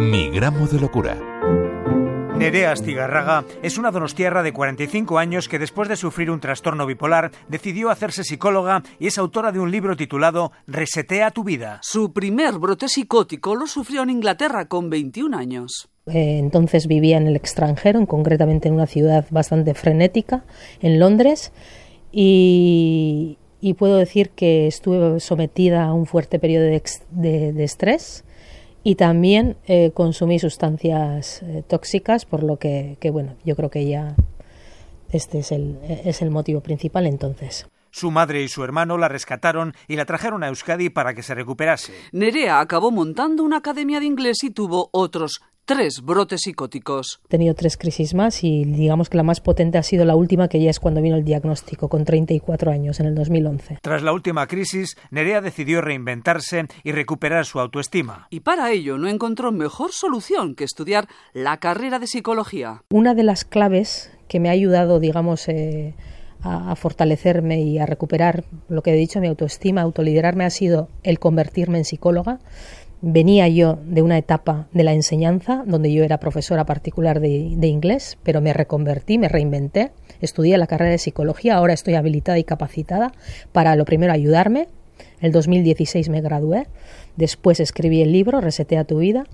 Mi gramo de locura. Nerea Astigarraga es una donostiarra de 45 años que después de sufrir un trastorno bipolar decidió hacerse psicóloga y es autora de un libro titulado Resetea tu vida. Su primer brote psicótico lo sufrió en Inglaterra con 21 años. Eh, entonces vivía en el extranjero, concretamente en una ciudad bastante frenética, en Londres, y, puedo decir que estuve sometida a un fuerte periodo de estrés y también eh, consumí sustancias eh, tóxicas, por lo que, que, bueno, yo creo que ya este es el, es el motivo principal entonces. Su madre y su hermano la rescataron y la trajeron a Euskadi para que se recuperase. Nerea acabó montando una academia de inglés y tuvo otros tres brotes psicóticos. He tenido tres crisis más y digamos que la más potente ha sido la última, que ya es cuando vino el diagnóstico, con 34 años, en el 2011. Tras la última crisis, Nerea decidió reinventarse y recuperar su autoestima. Y para ello no encontró mejor solución que estudiar la carrera de psicología. Una de las claves que me ha ayudado, digamos, eh, a, fortalecerme y a recuperar lo que he dicho, mi autoestima, autoliderarme, ha sido el convertirme en psicóloga venía yo de una etapa de la enseñanza donde yo era profesora particular de, inglés, pero me reconvertí, me reinventé, estudié la carrera de psicología, ahora estoy habilitada y capacitada para lo primero ayudarme. El 2016 me gradué, después escribí el libro Resetea tu vida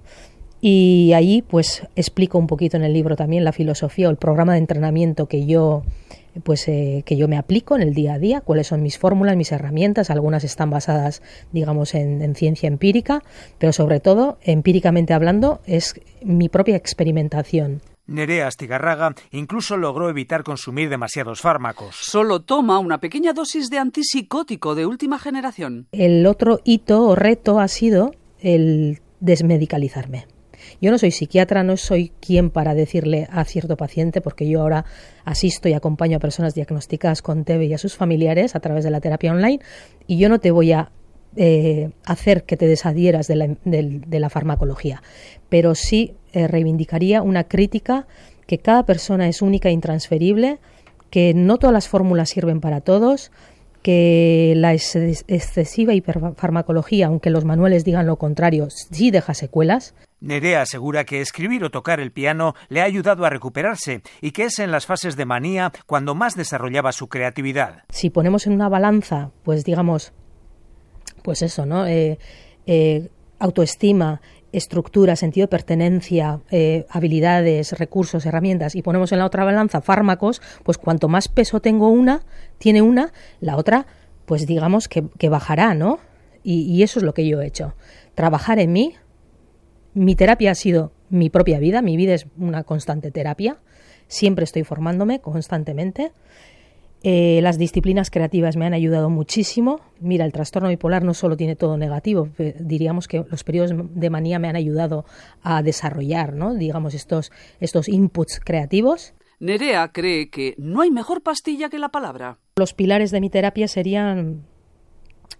y ahí pues explico un poquito en el libro también la filosofía o el programa de entrenamiento que yo pues eh, que yo me aplico en el día a día, cuáles son mis fórmulas, mis herramientas, algunas están basadas, digamos, en, ciencia empírica, pero sobre todo, empíricamente hablando, es mi propia experimentación. Nerea Astigarraga incluso logró evitar consumir demasiados fármacos. Solo toma una pequeña dosis de antipsicótico de última generación. El otro hito o reto ha sido el desmedicalizarme. Yo no soy psiquiatra, no soy quien para decirle a cierto paciente, porque yo ahora asisto y acompaño a personas diagnosticadas con TB y a sus familiares a través de la terapia online, y yo no te voy a eh, hacer que te desadhieras de la, farmacología, pero sí eh, reivindicaría una crítica que cada persona es única e intransferible, que no todas las fórmulas sirven para todos, que la excesiva hiperfarmacología, aunque los manuales digan lo contrario, sí deja secuelas. Nerea asegura que escribir o tocar el piano le ha ayudado a recuperarse y que es en las fases de manía cuando más desarrollaba su creatividad. Si ponemos en una balanza, pues digamos, pues eso, ¿no? Eh, eh, autoestima, estructura, sentido de pertenencia, eh, habilidades, recursos, herramientas, y ponemos en la otra balanza fármacos, pues cuanto más peso tengo una, tiene una, la otra, pues digamos que, bajará, ¿no? Y, y, eso es lo que yo he hecho. Trabajar en mí. Mi terapia ha sido mi propia vida, mi vida es una constante terapia. Siempre estoy formándome constantemente eh, las disciplinas creativas me han ayudado muchísimo. Mira, el trastorno bipolar no solo tiene todo negativo, diríamos que los periodos de manía me han ayudado a desarrollar, ¿no? digamos, estos, estos inputs creativos. Nerea cree que no hay mejor pastilla que la palabra. Los pilares de mi terapia serían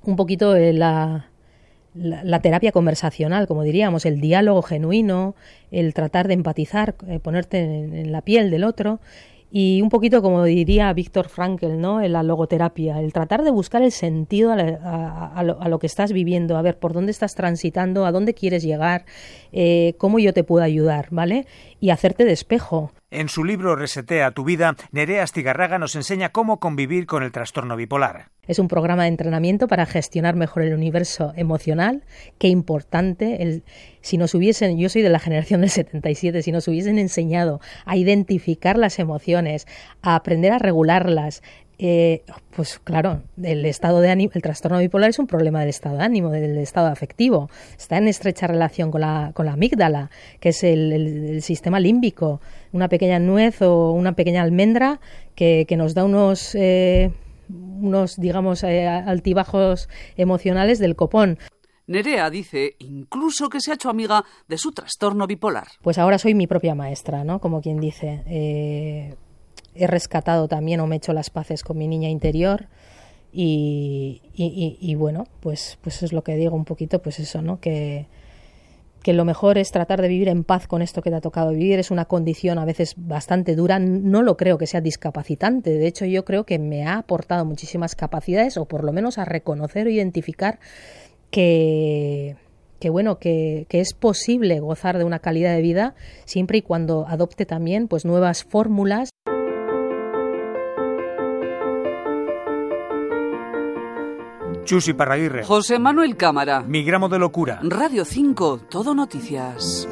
un poquito eh, la, la, terapia conversacional, como diríamos, el diálogo genuino, el tratar de empatizar, eh, ponerte en, la piel del otro y un poquito como diría Víctor Frankl, ¿no? La logoterapia, el tratar de buscar el sentido a, lo, que estás viviendo, a ver por dónde estás transitando, a dónde quieres llegar, eh, cómo yo te puedo ayudar, ¿vale? Y hacerte de espejo. En su libro Resetea tu vida, Nerea Astigarraga nos enseña cómo convivir con el trastorno bipolar. Es un programa de entrenamiento para gestionar mejor el universo emocional. Qué importante. El, si nos hubiesen, yo soy de la generación del 77, si nos hubiesen enseñado a identificar las emociones, a aprender a regularlas, eh, pues claro, el estado de ánimo, el trastorno bipolar es un problema del estado de ánimo, del estado afectivo. Está en estrecha relación con la, con la amígdala, que es el, sistema límbico, una pequeña nuez o una pequeña almendra que, nos da unos, eh, unos digamos, eh, altibajos emocionales del copón. Nerea dice incluso que se ha hecho amiga de su trastorno bipolar. Pues ahora soy mi propia maestra, ¿no? Como quien dice he rescatado también o me he hecho las paces con mi niña interior y, bueno, pues, pues es lo que digo un poquito, pues eso, ¿no? Que, que lo mejor es tratar de vivir en paz con esto que te ha tocado vivir. Es una condición a veces bastante dura. No lo creo que sea discapacitante. De hecho, yo creo que me ha aportado muchísimas capacidades, o por lo menos a reconocer o identificar que, que bueno, que, que, es posible gozar de una calidad de vida siempre y cuando adopte también pues nuevas fórmulas. Chusi Parraguirre. José Manuel Cámara. Mi gramo de locura. Radio 5, Todo Noticias.